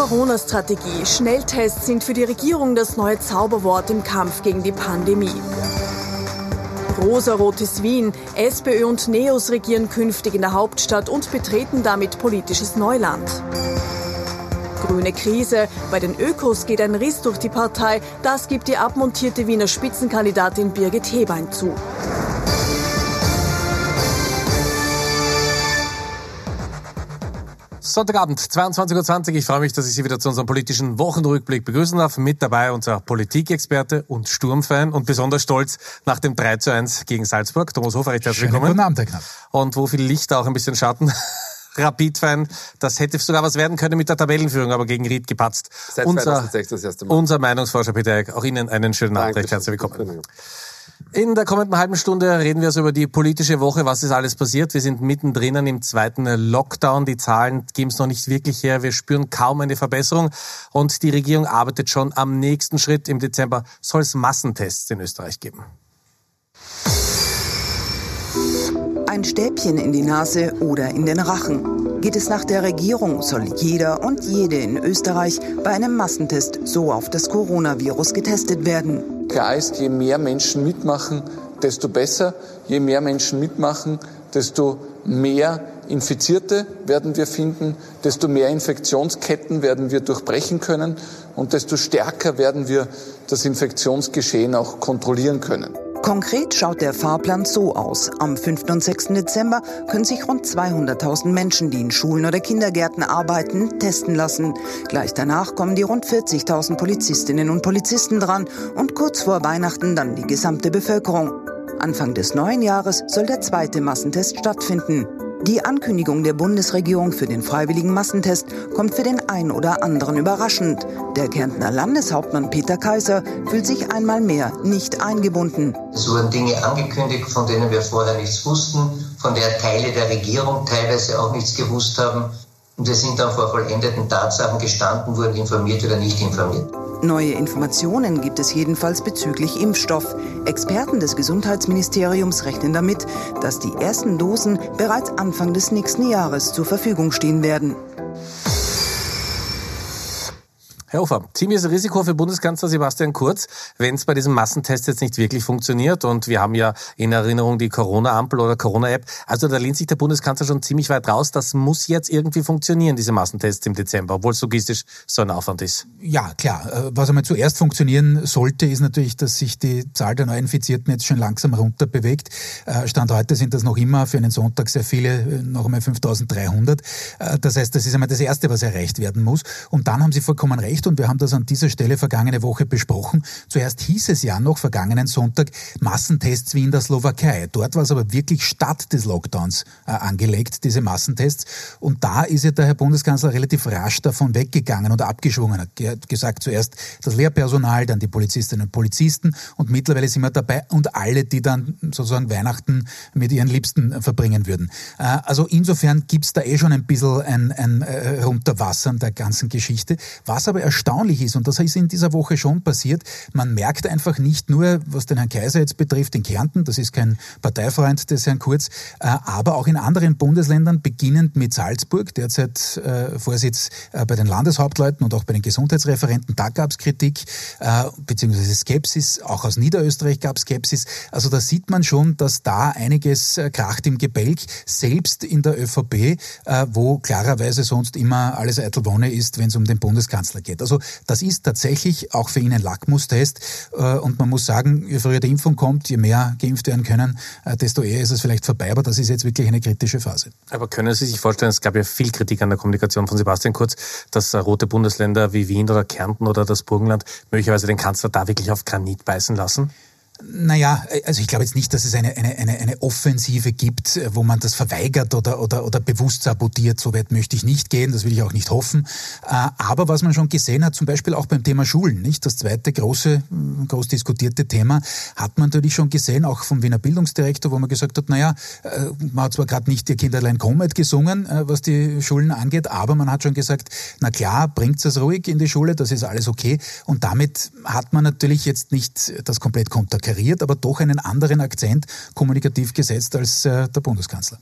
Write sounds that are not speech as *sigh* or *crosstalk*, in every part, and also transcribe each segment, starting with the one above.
Corona-Strategie. Schnelltests sind für die Regierung das neue Zauberwort im Kampf gegen die Pandemie. Rosarotes Wien. SPÖ und Neos regieren künftig in der Hauptstadt und betreten damit politisches Neuland. Grüne Krise. Bei den Ökos geht ein Riss durch die Partei. Das gibt die abmontierte Wiener Spitzenkandidatin Birgit Hebein zu. Sonntagabend, 22.20 Uhr. Ich freue mich, dass ich Sie wieder zu unserem politischen Wochenrückblick begrüßen darf. Mit dabei unser Politikexperte und Sturmfan und besonders stolz nach dem 3 zu 1 gegen Salzburg. Thomas Hofer, recht herzlich willkommen. Guten Abend, Herr Knapp. Und wo viel Licht, auch ein bisschen Schatten. *laughs* Rapid-Fan. Das hätte sogar was werden können mit der Tabellenführung, aber gegen Ried gepatzt. Seit unser, das erste Mal. Unser Meinungsforscher Peter Eick. Auch Ihnen einen schönen Abend. Recht herzlich willkommen. In der kommenden halben Stunde reden wir also über die politische Woche. Was ist alles passiert? Wir sind mittendrin im zweiten Lockdown. Die Zahlen geben es noch nicht wirklich her. Wir spüren kaum eine Verbesserung. Und die Regierung arbeitet schon am nächsten Schritt. Im Dezember soll es Massentests in Österreich geben. Ein Stäbchen in die Nase oder in den Rachen. Geht es nach der Regierung, soll jeder und jede in Österreich bei einem Massentest so auf das Coronavirus getestet werden. Klar ist, je mehr Menschen mitmachen, desto besser. Je mehr Menschen mitmachen, desto mehr Infizierte werden wir finden, desto mehr Infektionsketten werden wir durchbrechen können und desto stärker werden wir das Infektionsgeschehen auch kontrollieren können. Konkret schaut der Fahrplan so aus. Am 5. und 6. Dezember können sich rund 200.000 Menschen, die in Schulen oder Kindergärten arbeiten, testen lassen. Gleich danach kommen die rund 40.000 Polizistinnen und Polizisten dran und kurz vor Weihnachten dann die gesamte Bevölkerung. Anfang des neuen Jahres soll der zweite Massentest stattfinden. Die Ankündigung der Bundesregierung für den freiwilligen Massentest kommt für den einen oder anderen überraschend. Der Kärntner Landeshauptmann Peter Kaiser fühlt sich einmal mehr nicht eingebunden. Es wurden Dinge angekündigt, von denen wir vorher nichts wussten, von der Teile der Regierung teilweise auch nichts gewusst haben. Und wir sind dann vor vollendeten Tatsachen gestanden, wurden informiert oder nicht informiert. Neue Informationen gibt es jedenfalls bezüglich Impfstoff. Experten des Gesundheitsministeriums rechnen damit, dass die ersten Dosen bereits Anfang des nächsten Jahres zur Verfügung stehen werden. Herr Hofer, ziemliches Risiko für Bundeskanzler Sebastian Kurz, wenn es bei diesem Massentest jetzt nicht wirklich funktioniert. Und wir haben ja in Erinnerung die Corona-Ampel oder Corona-App. Also da lehnt sich der Bundeskanzler schon ziemlich weit raus. Das muss jetzt irgendwie funktionieren, diese Massentests im Dezember, obwohl es logistisch so ein Aufwand ist. Ja, klar. Äh, was einmal zuerst funktionieren sollte, ist natürlich, dass sich die Zahl der Neuinfizierten jetzt schon langsam runter bewegt. Äh, Stand heute sind das noch immer für einen Sonntag sehr viele, äh, noch einmal 5300. Das heißt, das ist einmal das Erste, was erreicht werden muss. Und dann haben Sie vollkommen recht recht und wir haben das an dieser Stelle vergangene Woche besprochen. Zuerst hieß es ja noch vergangenen Sonntag Massentests wie in der Slowakei. Dort war es aber wirklich statt des Lockdowns äh, angelegt, diese Massentests. Und da ist ja der Herr Bundeskanzler relativ rasch davon weggegangen und abgeschwungen. Er hat gesagt, zuerst das Lehrpersonal, dann die Polizistinnen und Polizisten und mittlerweile sind wir dabei und alle, die dann sozusagen Weihnachten mit ihren Liebsten verbringen würden. Äh, also insofern gibt's da eh schon ein bisschen ein, ein äh, Runterwassern der ganzen Geschichte. Was aber erstaunlich ist, und das ist in dieser Woche schon passiert, man merkt einfach nicht nur, was den Herrn Kaiser jetzt betrifft, in Kärnten, das ist kein Parteifreund des Herrn Kurz, äh, aber auch in anderen Bundesländern, beginnend mit Salzburg, derzeit äh, Vorsitz äh, bei den Landeshauptleuten und auch bei den Gesundheitsreferenten, da gab es Kritik, beziehungsweise Skepsis, auch aus Niederösterreich gab es Skepsis. Also da sieht man schon, dass da einiges kracht im Gebälk, selbst in der ÖVP, wo klarerweise sonst immer alles eitel Wonne ist, wenn es um den Bundeskanzler geht. Also das ist tatsächlich auch für ihn ein Lackmustest. Äh, und man muss sagen, je früher die Impfung kommt, je mehr geimpft werden können, äh, desto eher ist es vielleicht vorbei. Aber das ist jetzt wirklich eine kritische Phase. Aber können Sie sich vorstellen, es gab ja viel Kritik an der Kommunikation von Sebastian Kurz, dass rote Bundesländer wie Wien oder Kärnten oder das Burgenland möglicherweise den Kanzler da wirklich auf Granit beißen lassen? Naja, also ich glaube jetzt nicht, dass es eine, eine, eine, eine Offensive gibt, wo man das verweigert oder, oder, oder bewusst sabotiert. So weit möchte ich nicht gehen, das will ich auch nicht hoffen. Äh, aber was man schon gesehen hat, zum Beispiel auch beim Thema Schulen, nicht? Das zweite große, groß diskutierte Thema, hat man natürlich schon gesehen, auch vom Wiener Bildungsdirektor, wo man gesagt hat, naja, äh, man hat zwar gerade nicht ihr Kinderlein Komet gesungen, äh, was die Schulen angeht, aber man hat schon gesagt, na klar, bringt es ruhig in die Schule, das ist alles okay. Und damit hat man natürlich jetzt nicht das komplett konterkariert konterkariert, aber doch einen anderen Akzent kommunikativ gesetzt als äh, der Bundeskanzler.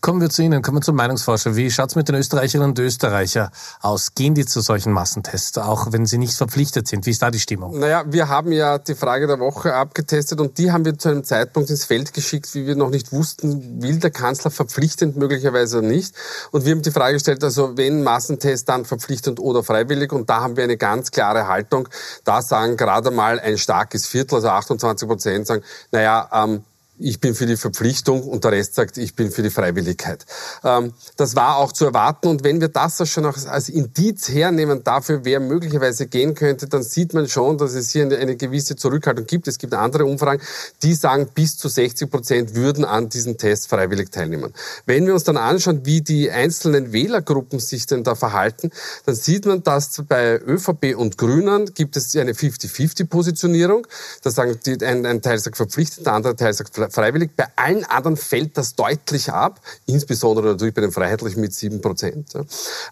Kommen wir zu Ihnen, kommen wir zum Meinungsforscher. Wie schaut es mit den Österreicherinnen und Österreichern aus? Gehen die zu solchen Massentests, auch wenn sie nicht verpflichtet sind? Wie ist da die Stimmung? Naja, wir haben ja die Frage der Woche abgetestet und die haben wir zu einem Zeitpunkt ins Feld geschickt, wie wir noch nicht wussten, will der Kanzler verpflichtend möglicherweise nicht. Und wir haben die Frage gestellt, also wenn Massentest, dann verpflichtend oder freiwillig. Und da haben wir eine ganz klare Haltung. Da sagen gerade mal ein starkes Viertel, also 28 Prozent sagen, naja, ähm, ich bin für die Verpflichtung und der Rest sagt, ich bin für die Freiwilligkeit. Ähm, das war auch zu erwarten und wenn wir das schon als Indiz hernehmen dafür, wer möglicherweise gehen könnte, dann sieht man schon, dass es hier eine, gewisse Zurückhaltung gibt. Es gibt andere Umfragen, die sagen, bis zu 60 Prozent würden an diesen Tests freiwillig teilnehmen. Wenn wir uns dann anschauen, wie die einzelnen Wählergruppen sich denn da verhalten, dann sieht man, dass bei ÖVP und Grünen gibt es eine 50-50-Positionierung. Da sagen die, ein, ein Teil sagt verpflichtet, der andere Teil sagt freiwillig. Bei allen anderen fällt das deutlich ab, insbesondere natürlich bei den Freiheitlichen mit sieben Prozent.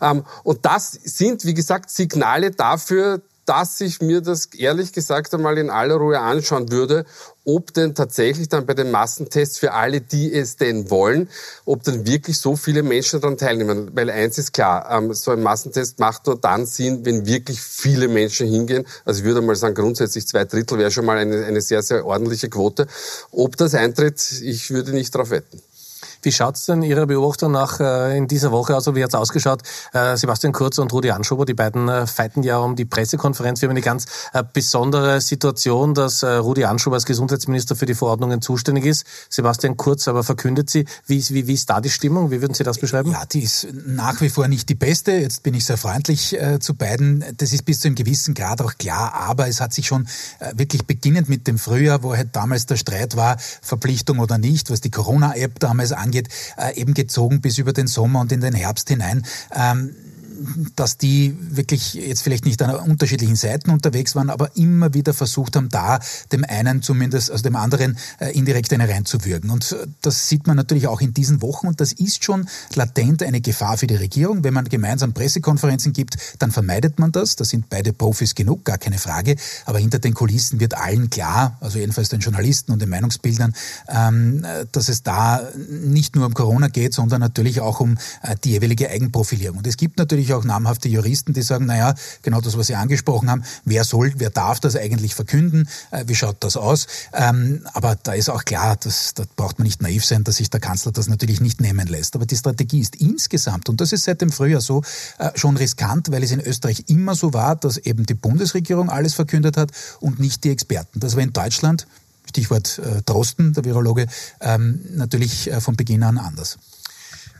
Ähm, und das sind, wie gesagt, Signale dafür, dass ich mir das ehrlich gesagt einmal in aller Ruhe anschauen würde, ob denn tatsächlich dann bei den Massentests für alle, die es denn wollen, ob dann wirklich so viele Menschen daran teilnehmen. Weil eins ist klar, ähm, so ein Massentest macht nur dann Sinn, wenn wirklich viele Menschen hingehen. Also ich würde mal sagen, grundsätzlich zwei Drittel wäre schon mal eine, eine sehr, sehr ordentliche Quote. Ob das eintritt, ich würde nicht darauf wetten. Wie schaut's denn Ihrer Beobachtung nach äh, in dieser Woche aus? Also wie hat's ausgeschaut? Äh, Sebastian Kurz und Rudi Anschober, die beiden äh, feiten ja um die Pressekonferenz. Wir haben eine ganz besondere Situation, dass Rudi Anschober als Gesundheitsminister für die Verordnungen zuständig ist. Sebastian Kurz aber verkündet sie. Wie, wie, wie ist da die Stimmung? Wie würden Sie das beschreiben? Ja, die ist nach wie vor nicht die beste. Jetzt bin ich sehr freundlich zu beiden. Das ist bis zu einem gewissen Grad auch klar. Aber es hat sich schon wirklich beginnend mit dem Frühjahr, wo halt damals der Streit war, Verpflichtung oder nicht, was die Corona-App damals angeht, angeht, äh, eben gezogen bis über den Sommer und in den Herbst hinein. Ähm, dass die wirklich jetzt vielleicht nicht an unterschiedlichen Seiten unterwegs waren, aber immer wieder versucht haben, da dem einen zumindest, also dem anderen äh, indirekt eine reinzuwürgen. Und äh, das sieht man natürlich auch in diesen Wochen und das ist schon latent eine Gefahr für die Regierung. Wenn man gemeinsam Pressekonferenzen gibt, dann vermeidet man das. Da sind beide Profis genug, gar keine Frage. Aber hinter den Kulissen wird allen klar, also jedenfalls den Journalisten und den Meinungsbildern, ähm, dass es da nicht nur um Corona geht, sondern natürlich auch um äh, die jeweilige Eigenprofilierung. Und es gibt natürlich natürlich auch namhafte Juristen, die sagen, naja, genau das, was Sie angesprochen haben, wer soll, wer darf das eigentlich verkünden, äh, wie schaut das aus? Ähm, aber da ist auch klar, dass, da braucht man nicht naiv sein, dass sich der Kanzler das natürlich nicht nehmen lässt. Aber die Strategie ist insgesamt, und das ist seit dem Frühjahr so, äh, schon riskant, weil es in Österreich immer so war, dass eben die Bundesregierung alles verkündet hat und nicht die Experten. Das war in Deutschland Stichwort äh, Drosten, der Virologe, ähm, natürlich von Beginn an anders.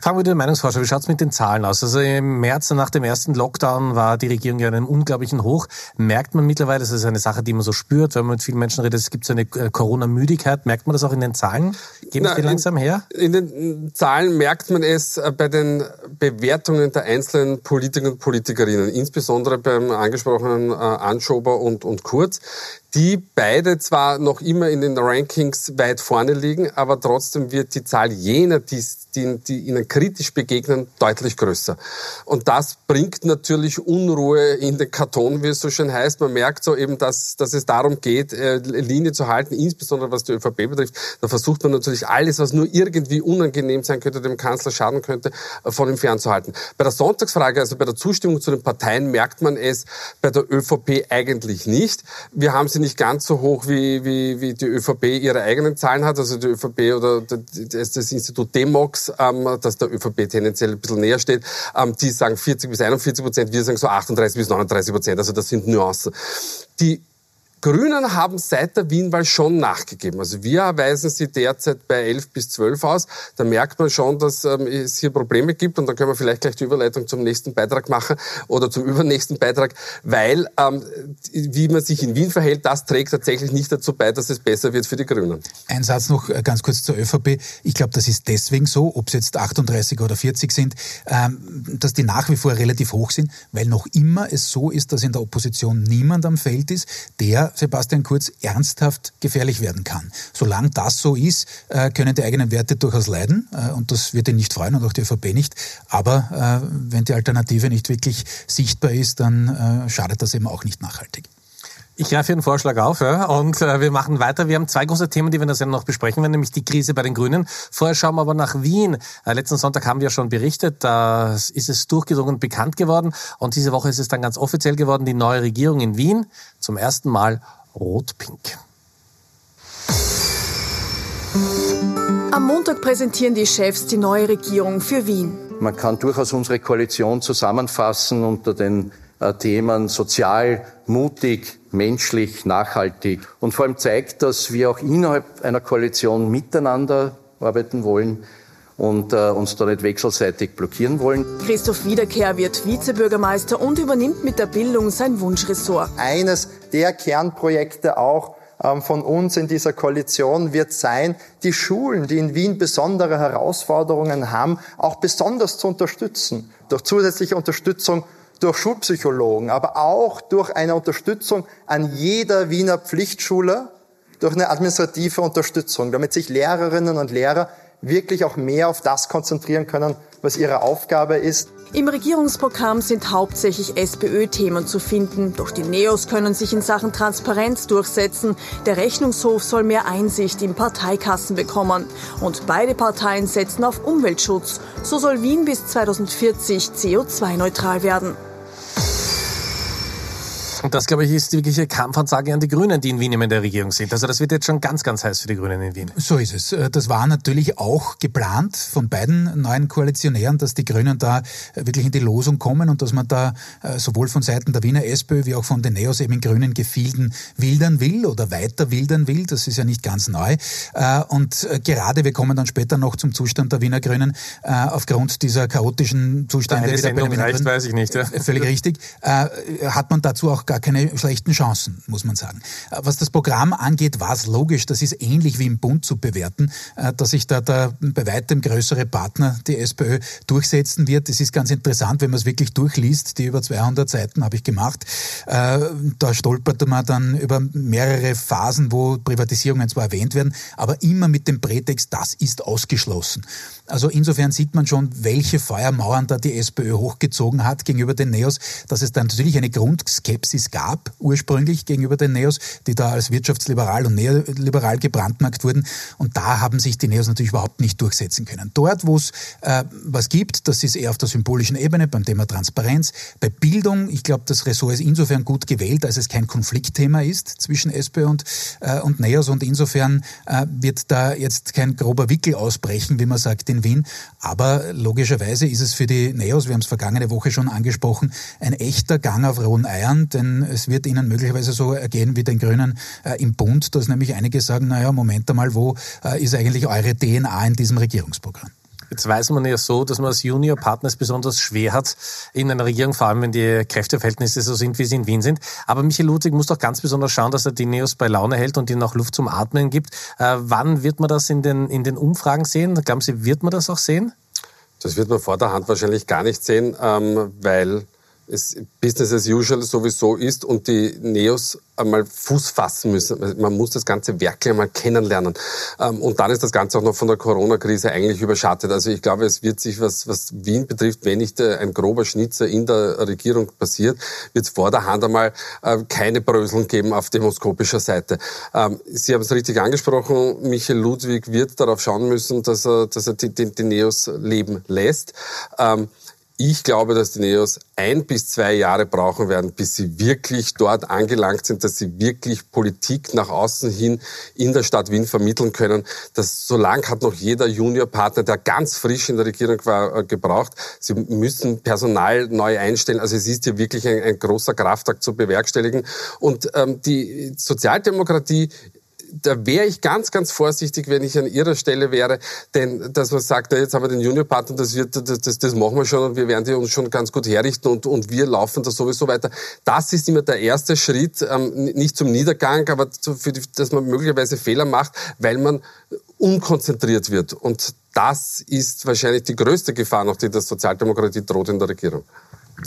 Fangen wir mit den Meinungsforscher. Wie schaut's mit den Zahlen aus? Also im März nach dem ersten Lockdown war die Regierung ja in einem unglaublichen Hoch. Merkt man mittlerweile, das ist eine Sache, die man so spürt, wenn man mit vielen Menschen redet, es gibt so eine äh, Corona-Müdigkeit. Merkt man das auch in den Zahlen? Geben Na, die langsam her? In, in den Zahlen merkt man es äh, bei den Bewertungen der einzelnen Politiker und Politikerinnen, insbesondere beim angesprochenen äh, Anschober und, und Kurz die beide zwar noch immer in den Rankings weit vorne liegen, aber trotzdem wird die Zahl jener, die, die, die ihnen kritisch begegnen, deutlich größer. Und das bringt natürlich Unruhe in den Karton, wie es so schön heißt. Man merkt so eben, dass, dass es darum geht, äh, Linie zu halten, insbesondere was die ÖVP betrifft. Da versucht man natürlich alles, was nur irgendwie unangenehm sein könnte, dem Kanzler schaden könnte, äh, von ihm fernzuhalten. Bei der Sonntagsfrage, also bei der Zustimmung zu den Parteien, merkt man es bei der ÖVP eigentlich nicht. Wir haben sie sie nicht ganz so hoch, wie, wie, wie die ÖVP ihre eigenen Zahlen hat. Also die ÖVP oder das, das Institut Demox, ähm, das der ÖVP tendenziell ein bisschen näher steht, ähm, die sagen 40 bis 41 Prozent, wir sagen so 38 bis 39 Prozent. Also das sind Nuancen. Die Grünen haben seit der Wienwahl schon nachgegeben. Also wir weisen sie derzeit bei 11 bis 12 aus. Da merkt man schon, dass ähm, es hier Probleme gibt und dann können wir vielleicht gleich die Überleitung zum nächsten Beitrag machen oder zum *laughs* übernächsten Beitrag, weil ähm, wie man sich in Wien verhält, das trägt tatsächlich nicht dazu bei, dass es besser wird für die Grünen. Ein Satz noch äh, ganz kurz zur ÖVP. Ich glaube, das ist deswegen so, ob es jetzt 38 oder 40 sind, ähm, dass die nach wie vor relativ hoch sind, weil noch immer es so ist, dass in der Opposition niemand am Feld ist, der Sebastian Kurz ernsthaft gefährlich werden kann. Solange das so ist, äh, können die eigenen Werte durchaus leiden äh, und das wird ihn nicht freuen und auch die ÖVP nicht. Aber äh, wenn die Alternative nicht wirklich sichtbar ist, dann schadet das eben auch nicht nachhaltig. Ich greife Ihren Vorschlag auf ja, und äh, wir machen weiter. Wir haben zwei große Themen, die wir in der Sendung noch besprechen werden, nämlich die Krise bei den Grünen. Vorher schauen wir aber nach Wien. Äh, letzten Sonntag haben wir schon berichtet, da ist es durchgedrungen und bekannt geworden. Und diese Woche ist es dann ganz offiziell geworden, die neue Regierung in Wien. Zum ersten Mal rot-pink. Am Montag präsentieren die Chefs die neue Regierung für Wien. Man kann durchaus unsere Koalition zusammenfassen unter den Themen sozial, mutig, menschlich, nachhaltig und vor allem zeigt, dass wir auch innerhalb einer Koalition miteinander arbeiten wollen und äh, uns da nicht wechselseitig blockieren wollen. Christoph Wiederkehr wird Vizebürgermeister und übernimmt mit der Bildung sein Wunschressort. Eines der Kernprojekte auch ähm, von uns in dieser Koalition wird sein, die Schulen, die in Wien besondere Herausforderungen haben, auch besonders zu unterstützen. Durch zusätzliche Unterstützung durch Schulpsychologen, aber auch durch eine Unterstützung an jeder Wiener Pflichtschule, durch eine administrative Unterstützung, damit sich Lehrerinnen und Lehrer wirklich auch mehr auf das konzentrieren können, was ihre Aufgabe ist. Im Regierungsprogramm sind hauptsächlich SPÖ-Themen zu finden. Doch die Neos können sich in Sachen Transparenz durchsetzen. Der Rechnungshof soll mehr Einsicht in Parteikassen bekommen. Und beide Parteien setzen auf Umweltschutz. So soll Wien bis 2040 CO2-neutral werden. Und das, glaube ich, ist die wirkliche Kampfansage an die Grünen, die in Wien immer in der Regierung sind. Also das wird jetzt schon ganz, ganz heiß für die Grünen in Wien. So ist es. Äh, das war natürlich auch geplant von beiden neuen Koalitionären, dass die Grünen da äh, wirklich in die Losung kommen und dass man da äh, sowohl von Seiten der Wiener SPÖ wie auch von den Neos eben in grünen Gefilden wildern will oder weiter wildern will. Das ist ja nicht ganz neu. Und gerade, wir kommen dann später noch zum Zustand der Wiener Grünen, aufgrund dieser chaotischen Zustände. Eine Sendung reicht, weiß ich nicht. Ja. Völlig richtig. Hat man dazu auch gar keine schlechten Chancen, muss man sagen. Was das Programm angeht, war es logisch, das ist ähnlich wie im Bund zu bewerten, äh, dass sich da der bei weitem größere Partner, die SPÖ, durchsetzen wird. Es ist ganz interessant, wenn man es wirklich durchliest, die über 200 Seiten habe ich gemacht. Äh, da stolpert man dann über mehrere Phasen, wo Privatisierungen zwar erwähnt werden, aber immer mit dem Prätext, das ist ausgeschlossen. Also insofern sieht man schon, welche Feuermauern da die SPÖ hochgezogen hat gegenüber den Neos, dass es dann natürlich eine Grundskepsis gab, ursprünglich gegenüber den Neos, die da als wirtschaftsliberal und neoliberal gebrandmarkt wurden. Und da haben sich die Neos natürlich überhaupt nicht durchsetzen können. Dort, wo es äh, was gibt, das ist eher auf der symbolischen Ebene beim Thema Transparenz. Bei Bildung, ich glaube, das Ressort ist insofern gut gewählt, als es kein Konfliktthema ist zwischen SPÖ und, äh, und Neos. Und insofern äh, wird da jetzt kein grober Wickel ausbrechen, wie man sagt in Wien. Aber logischerweise ist es für die Neos, wir haben es vergangene Woche schon angesprochen, ein echter Gang auf rohen Eiern, denn es wird ihnen möglicherweise so ergehen wie den Grünen äh, im Bund, dass nämlich einige sagen, naja, Moment einmal, wo äh, ist eigentlich eure DNA in diesem Regierungsprogramm? Jetzt weiß man ja so, dass man als Juniorpartner es besonders schwer hat in einer Regierung, vor allem wenn die Kräfteverhältnisse so sind, wie sie in Wien sind. Aber Michael Ludwig muss doch ganz besonders schauen, dass er die Neos bei Laune hält und ihnen auch Luft zum Atmen gibt. Äh, wann wird man das in den, in den Umfragen sehen? Glauben Sie, wird man das auch sehen? Das wird man vor der Hand wahrscheinlich gar nicht sehen, ähm, weil es Business as usual sowieso ist und die Neos einmal Fuß fassen müssen. Man muss das ganze Werk einmal kennenlernen. Ähm, und dann ist das Ganze auch noch von der Corona-Krise eigentlich überschattet. Also ich glaube, es wird sich, was, was Wien betrifft, wenn nicht äh, ein grober Schnitzer in der Regierung passiert, wird es vor der Hand einmal äh, keine Bröseln geben auf demoskopischer Seite. Ähm, Sie haben es richtig angesprochen, Michael Ludwig wird darauf schauen müssen, dass er, dass er die, die, die Neos leben lässt. Ich glaube, dass die Neos ein bis zwei Jahre brauchen werden, bis sie wirklich dort angelangt sind, dass sie wirklich Politik nach außen hin in der Stadt Wien vermitteln können. Das so lang hat noch jeder Juniorpartner, der ganz frisch in der Regierung war, äh, gebraucht. Sie müssen Personal neu einstellen. Also es ist hier wirklich ein, ein großer Kraftakt zu bewerkstelligen. Und ähm, die Sozialdemokratie da wäre ich ganz, ganz vorsichtig, wenn ich an Ihrer Stelle wäre, denn dass man sagt, jetzt haben wir den Juniorpartner, das, wird, das, das, das machen wir schon und wir werden die uns schon ganz gut herrichten und, und wir laufen da sowieso weiter. Das ist immer der erste Schritt, ähm, nicht zum Niedergang, aber zu, für die, dass man möglicherweise Fehler macht, weil man unkonzentriert wird. Und das ist wahrscheinlich die größte Gefahr, noch die der Sozialdemokratie droht in der Regierung.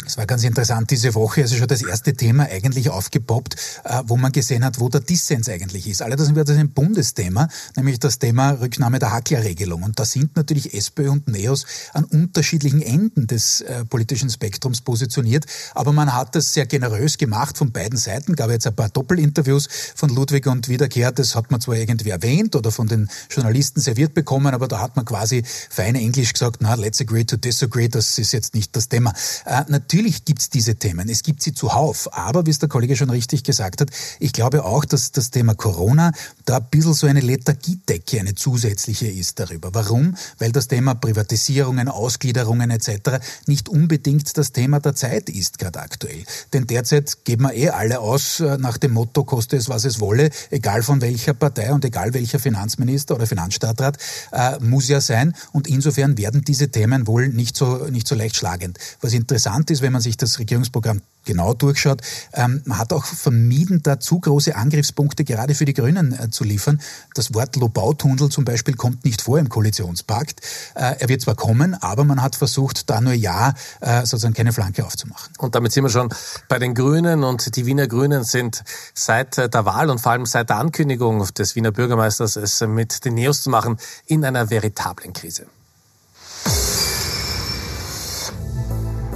Es war ganz interessant diese Woche, also schon das erste Thema eigentlich aufgepoppt, äh, wo man gesehen hat, wo der Dissens eigentlich ist. Wird das ein Bundesthema, nämlich das Thema Rücknahme der Hacklerregelung. Und da sind natürlich SPÖ und NEOS an unterschiedlichen Enden des äh, politischen Spektrums positioniert. Aber man hat das sehr generös gemacht von beiden Seiten. Gab jetzt ein paar Doppelinterviews von Ludwig und Wiederkehr. Das hat man zwar irgendwie erwähnt oder von den Journalisten serviert bekommen, aber da hat man quasi fein Englisch gesagt, na, let's agree to disagree, das ist jetzt nicht das Thema. Äh, natürlich gibt es diese Themen, es gibt sie zuhauf, aber wie es der Kollege schon richtig gesagt hat, ich glaube auch, dass das Thema Corona da ein bisschen so eine Lethargiedecke, eine zusätzliche ist darüber. Warum? Weil das Thema Privatisierungen, Ausgliederungen etc. nicht unbedingt das Thema der Zeit ist, gerade aktuell. Denn derzeit geben wir eh alle aus äh, nach dem Motto, koste es, was es wolle, egal von welcher Partei und egal welcher Finanzminister oder Finanzstadtrat, äh, muss ja sein. Und insofern werden diese Themen wohl nicht so, nicht so leicht schlagend. Was interessant ist, wenn man sich das Regierungsprogramm genau durchschaut, ähm, man hat auch vermieden, da zu große Angriffspunkte gerade für die Grünen äh, zu liefern. Das Wort Lobautunnel zum Beispiel kommt nicht vor im Koalitionspakt. Äh, er wird zwar kommen, aber man hat versucht, da nur ja äh, sozusagen keine Flanke aufzumachen. Und damit sind wir schon bei den Grünen und die Wiener Grünen sind seit äh, der Wahl und vor allem seit der Ankündigung des Wiener Bürgermeisters, es mit den Neos zu machen, in einer veritablen Krise.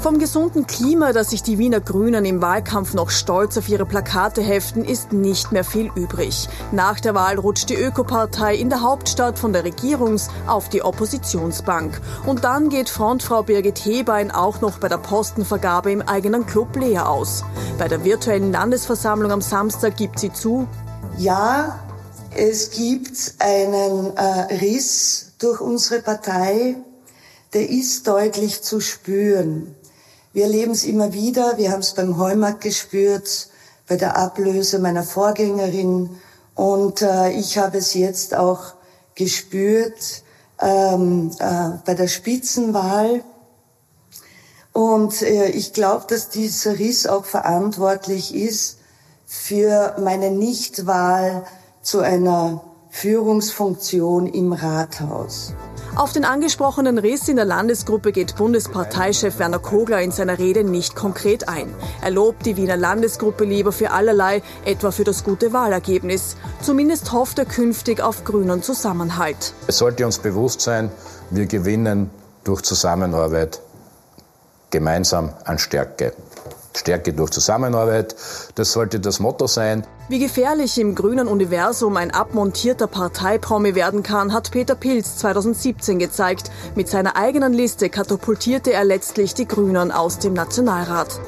Vom gesunden Klima, das sich die Wiener Grünen im Wahlkampf noch stolz auf ihre Plakate heften, ist nicht mehr viel übrig. Nach der Wahl rutscht die Ökopartei in der Hauptstadt von der Regierungs- auf die Oppositionsbank. Und dann geht Frontfrau Birgit Hebein auch noch bei der Postenvergabe im eigenen Club leer aus. Bei der virtuellen Landesversammlung am Samstag gibt sie zu, ja, es gibt einen äh, Riss durch unsere Partei, der ist deutlich zu spüren. Wir erleben es immer wieder. Wir haben es beim Heumarkt gespürt, bei der Ablöse meiner Vorgängerin. Und äh, ich habe es jetzt auch gespürt ähm, äh, bei der Spitzenwahl. Und äh, ich glaube, dass dieser Riss auch verantwortlich ist für meine Nichtwahl zu einer Führungsfunktion im Rathaus. Auf den angesprochenen Riss in der Landesgruppe geht Bundesparteichef Werner Kogler in seiner Rede nicht konkret ein. Er lobt die Wiener Landesgruppe lieber für allerlei, etwa für das gute Wahlergebnis. Zumindest hofft er künftig auf grünen Zusammenhalt. Es sollte uns bewusst sein, wir gewinnen durch Zusammenarbeit gemeinsam an Stärke. Stärke durch Zusammenarbeit, das sollte das Motto sein. Wie gefährlich im grünen Universum ein abmontierter Parteipromi werden kann, hat Peter Pilz 2017 gezeigt. Mit seiner eigenen Liste katapultierte er letztlich die Grünen aus dem Nationalrat.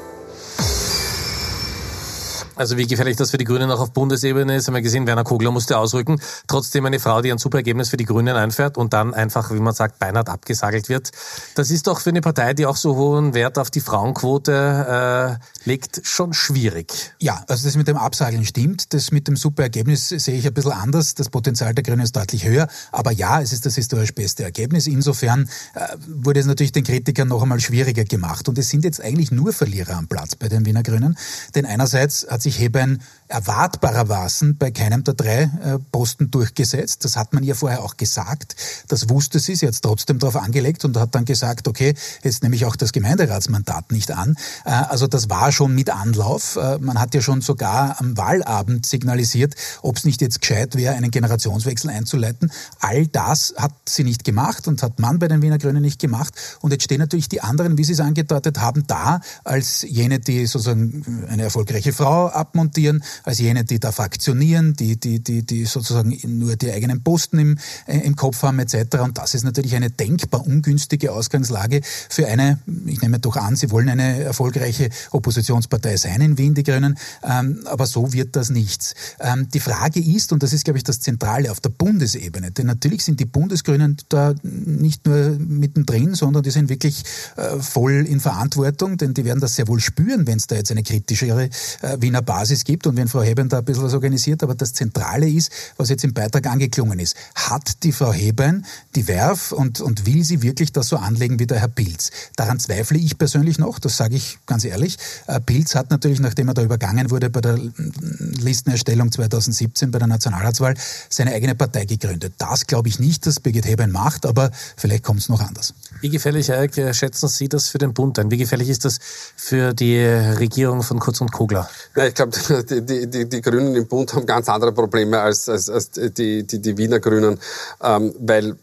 Also wie gefährlich das für die Grünen auch auf Bundesebene ist, haben wir gesehen, Werner Kogler musste ausrücken. Trotzdem eine Frau, die ein super Ergebnis für die Grünen einfährt und dann einfach, wie man sagt, beinahe abgesagelt wird. Das ist doch für eine Partei, die auch so hohen Wert auf die Frauenquote äh, legt, schon schwierig. Ja, also das mit dem Absageln stimmt. Das mit dem super Ergebnis sehe ich ein bisschen anders. Das Potenzial der Grünen ist deutlich höher. Aber ja, es ist das historisch beste Ergebnis. Insofern äh, wurde es natürlich den Kritikern noch einmal schwieriger gemacht. Und es sind jetzt eigentlich nur Verlierer am Platz bei den Wiener Grünen. Denn einerseits hat sich sich Hebein erwartbarermaßen bei keinem der drei äh, Posten durchgesetzt. Das hat man ihr vorher auch gesagt. Das wusste sie. Sie hat es trotzdem darauf angelegt und hat dann gesagt, okay, jetzt nehme ich auch das Gemeinderatsmandat nicht an. Äh, also das war schon mit Anlauf. Äh, man hat ja schon sogar am Wahlabend signalisiert, ob es nicht jetzt gescheit wäre, einen Generationswechsel einzuleiten. All das hat sie nicht gemacht und hat man bei den Wiener Grünen nicht gemacht. Und jetzt stehen natürlich die anderen, wie sie es angedeutet haben, da als jene, die sozusagen eine erfolgreiche Frau abmontieren, als jene, die da fraktionieren, die, die, die, die sozusagen nur die eigenen Posten im, äh, im Kopf haben etc. Und das ist natürlich eine denkbar ungünstige Ausgangslage für eine, ich nehme doch an, Sie wollen eine erfolgreiche Oppositionspartei sein in Wien, die Grünen, ähm, aber so wird das nichts. Ähm, die Frage ist, und das ist, glaube ich, das Zentrale auf der Bundesebene, denn natürlich sind die Bundesgrünen da nicht nur mittendrin, sondern die sind wirklich äh, voll in Verantwortung, denn die werden das sehr wohl spüren, wenn es da jetzt eine kritischere äh, Wiener eine Basis gibt und wenn Frau Hebein da ein bisschen was organisiert, aber das Zentrale ist, was jetzt im Beitrag angeklungen ist. Hat die Frau Hebein die Werf und, und will sie wirklich das so anlegen wie der Herr Pilz? Daran zweifle ich persönlich noch, das sage ich ganz ehrlich. Äh, Pilz hat natürlich, nachdem er da übergangen wurde bei der Listenerstellung 2017 bei der Nationalratswahl, seine eigene Partei gegründet. Das glaube ich nicht, dass Birgit Hebein macht, aber vielleicht kommt es noch anders. Wie gefährlich, Eric, schätzen Sie das für den Bund ein? Wie gefährlich ist das für die Regierung von Kurz und Kogler? Ja, ich glaube, *laughs* die, die, die Grünen im Bund haben ganz andere Probleme als, als, als die, die, die Wiener Grünen, ähm, weil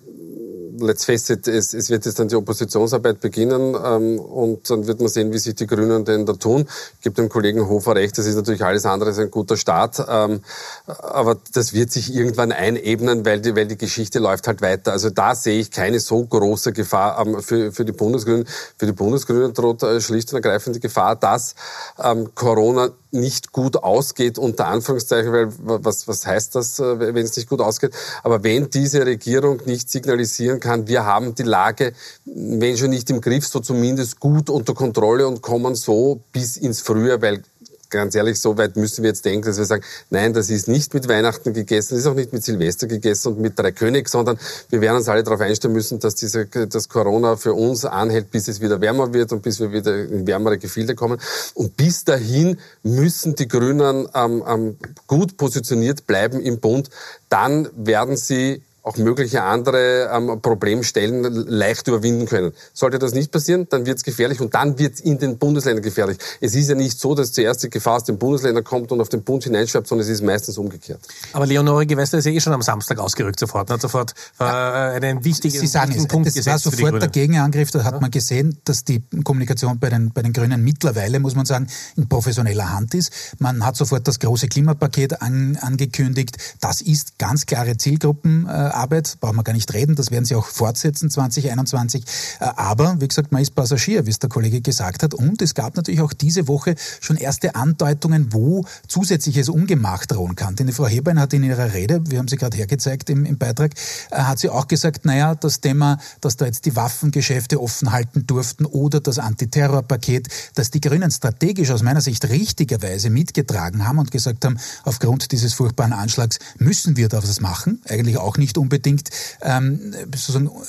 let's face it, es, es wird jetzt dann die Oppositionsarbeit beginnen ähm, und dann wird man sehen, wie sich die Grünen denn da tun. Ich gebe dem Kollegen Hofer recht, das ist natürlich alles andere als ein guter Start, ähm, aber das wird sich irgendwann einebnen, weil die, weil die Geschichte läuft halt weiter. Also da sehe ich keine so große Gefahr ähm, für, für die Bundesgrünen. Für die Bundesgrünen droht äh, schlicht und ergreifend die Gefahr, dass ähm, Corona nicht gut ausgeht, unter Anführungszeichen, weil was, was heißt das, äh, wenn es nicht gut ausgeht? Aber wenn diese Regierung nicht signalisieren kann, wir haben die Lage, wenn schon nicht im Griff, so zumindest gut unter Kontrolle und kommen so bis ins Frühjahr, weil ganz ehrlich, so weit müssen wir jetzt denken, dass wir sagen, nein, das ist nicht mit Weihnachten gegessen, das ist auch nicht mit Silvester gegessen und mit Drei König, sondern wir werden uns alle darauf einstellen müssen, dass diese, dass Corona für uns anhält, bis es wieder wärmer wird und bis wir wieder in wärmere Gefilde kommen. Und bis dahin müssen die Grünen ähm, ähm, gut positioniert bleiben im Bund. Dann werden sie auch mögliche andere ähm, Problemstellen leicht überwinden können. Sollte das nicht passieren, dann wird es gefährlich und dann wird es in den Bundesländern gefährlich. Es ist ja nicht so, dass zuerst die Gefahr aus den Bundesländern kommt und auf den Bund hineinschreibt, sondern es ist meistens umgekehrt. Aber Leonore Gewessler ist ja eh schon am Samstag ausgerückt sofort, hat sofort äh, einen wichtigen, Sie sagen wichtigen es, Punkt. Das war sofort der Gegenangriff, da hat ja. man gesehen, dass die Kommunikation bei den, bei den Grünen mittlerweile, muss man sagen, in professioneller Hand ist. Man hat sofort das große Klimapaket an, angekündigt. Das ist ganz klare Zielgruppen. Äh, Arbeit, brauchen wir gar nicht reden, das werden sie auch fortsetzen 2021. Äh, aber, wie gesagt, man ist Passagier, wie es der Kollege gesagt hat. Und es gab natürlich auch diese Woche schon erste Andeutungen, wo zusätzliches Ungemach drohen kann. Denn die Frau Hebein hat in ihrer Rede, wir haben sie gerade hergezeigt im, im Beitrag, äh, hat sie auch gesagt, naja, das Thema, dass da jetzt die Waffengeschäfte offen halten durften oder das Antiterrorpaket, dass die Grünen strategisch aus meiner Sicht richtigerweise mitgetragen haben und gesagt haben, aufgrund dieses furchtbaren Anschlags müssen wir das machen. Eigentlich auch nicht unbedingt ähm,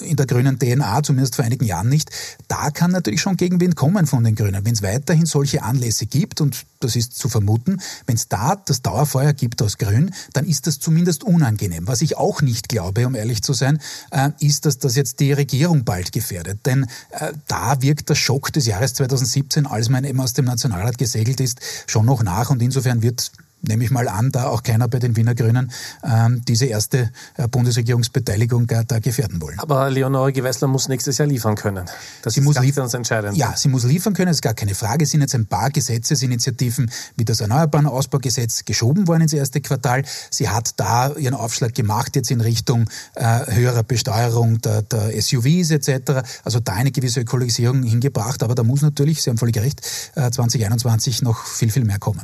in der grünen DNA, zumindest vor einigen Jahren nicht. Da kann natürlich schon Gegenwind kommen von den Grünen. Wenn es weiterhin solche Anlässe gibt, und das ist zu vermuten, wenn es da das Dauerfeuer gibt aus Grün, dann ist das zumindest unangenehm. Was ich auch nicht glaube, um ehrlich zu sein, äh, ist, dass das jetzt die Regierung bald gefährdet. Denn äh, da wirkt der Schock des Jahres 2017, als man eben aus dem Nationalrat gesegelt ist, schon noch nach. Und insofern wird nehme ich mal an, da auch keiner bei den Wiener Grünen ähm, diese erste äh, Bundesregierungsbeteiligung da, da gefährden wollen. Aber Leonore Gewessler muss nächstes Jahr liefern können. Das sie ist muss ganz, entscheidend. Ja, sie muss liefern können, ist gar keine Frage. Es sind jetzt ein paar Gesetzesinitiativen wie das Erneuerbaren Ausbaugesetz geschoben worden ins erste Quartal. Sie hat da ihren Aufschlag gemacht jetzt in Richtung äh, höherer Besteuerung der, der SUVs etc. Also da eine gewisse Ökologisierung hingebracht. Aber da muss natürlich, Sie haben völlig recht, äh, 2021 noch viel, viel mehr kommen.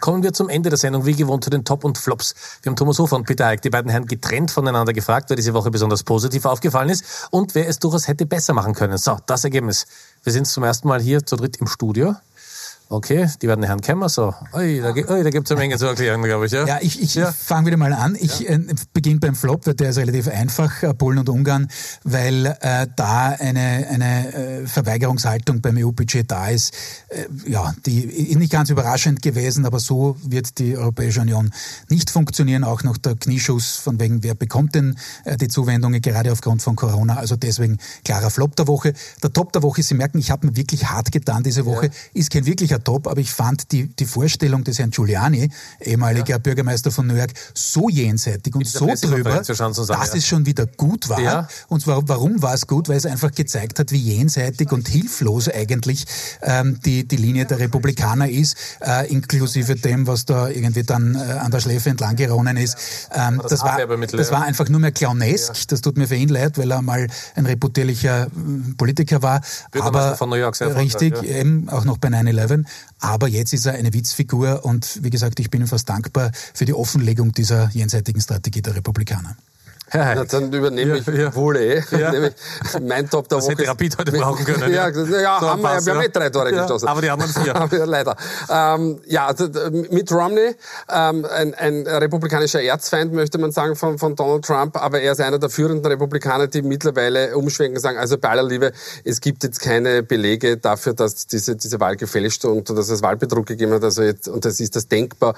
Kommen wir zum Ende der Sendung, wie gewohnt, zu den Top und Flops. Wir haben Thomas Hofer und Peter Eick, die beiden Herren getrennt voneinander gefragt, wer diese Woche besonders positiv aufgefallen ist und wer es durchaus hätte besser machen können. So, das Ergebnis. Wir sind zum ersten Mal hier zu dritt im Studio. Okay, die werden Herrn Kemmer so. Ui, da, ui, da gibt es eine Menge zu erklären, glaube ich. Ja, ja ich, ich ja. fange wieder mal an. Ich ja. äh, beginne beim Flop, weil der ist relativ einfach, äh, Polen und Ungarn, weil äh, da eine, eine äh, Verweigerungshaltung beim EU-Budget da ist. Äh, ja, die ist nicht ganz überraschend gewesen, aber so wird die Europäische Union nicht funktionieren. Auch noch der Knieschuss von wegen, wer bekommt denn äh, die Zuwendungen, gerade aufgrund von Corona. Also deswegen klarer Flop der Woche. Der Top der Woche, Sie merken, ich habe mir wirklich hart getan diese Woche, ist kein wirklicher sicher top, aber ich fand die, die Vorstellung des Herrn Giuliani, ehemaliger ja. Bürgermeister von New York, so jenseitig und so drüber, sagen, dass ja. es schon wieder gut war. Ja. Und zwar, warum war es gut? Weil es einfach gezeigt hat, wie jenseitig und hilflos eigentlich ähm, die, die Linie der Republikaner ist, äh, inklusive dem, was da irgendwie dann äh, an der Schläfe entlang geronnen ist. Ähm, das, das, war, das war einfach nur mehr clownesk. Das tut mir für ihn leid, weil er mal ein reputierlicher äh, Politiker war. Aber von New York sehr richtig, eben auch noch bei 9-11. Aber jetzt ist er eine Witzfigur und wie gesagt, ich bin ihm fast dankbar für die Offenlegung dieser jenseitigen Strategie der Republikaner. Ja, dann übernehme ich ja. wohl eh. Ja. *laughs* mein Top der das Woche. hätte Rapid heute brauchen können. Ja, *laughs* ja, ja so haben wir, wir haben eh drei Tore geschossen. Aber die anderen vier. *laughs* Leider. Ähm, ja, also, Mitt Romney, ähm, ein, ein republikanischer Erzfeind, möchte man sagen, von, von Donald Trump, aber er ist einer der führenden Republikaner, die mittlerweile umschwenken und sagen, also bei aller Liebe, es gibt jetzt keine Belege dafür, dass diese, diese Wahl gefälscht und dass es Wahlbetrug gegeben hat. Also jetzt, und das ist das denkbar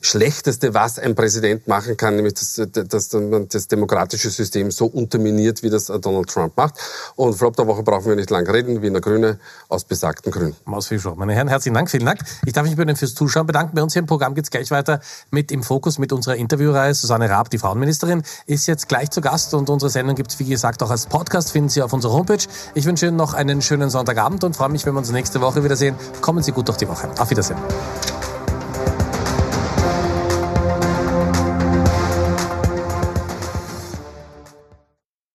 Schlechteste, was ein Präsident machen kann, nämlich dass, dass man das demokratische System so unterminiert, wie das Donald Trump macht. Und Flop der Woche brauchen wir nicht lange reden, Wiener Grüne aus besagten Gründen. Maus Fischer. Meine Herren, herzlichen Dank, vielen Dank. Ich darf mich bei Ihnen fürs Zuschauen bedanken. Bei uns hier im Programm geht's gleich weiter mit im Fokus mit unserer Interviewreihe. Susanne Raab, die Frauenministerin, ist jetzt gleich zu Gast und unsere Sendung gibt's wie gesagt auch als Podcast, finden Sie auf unserer Homepage. Ich wünsche Ihnen noch einen schönen Sonntagabend und freue mich, wenn wir uns nächste Woche wiedersehen. Kommen Sie gut durch die Woche. Auf Wiedersehen.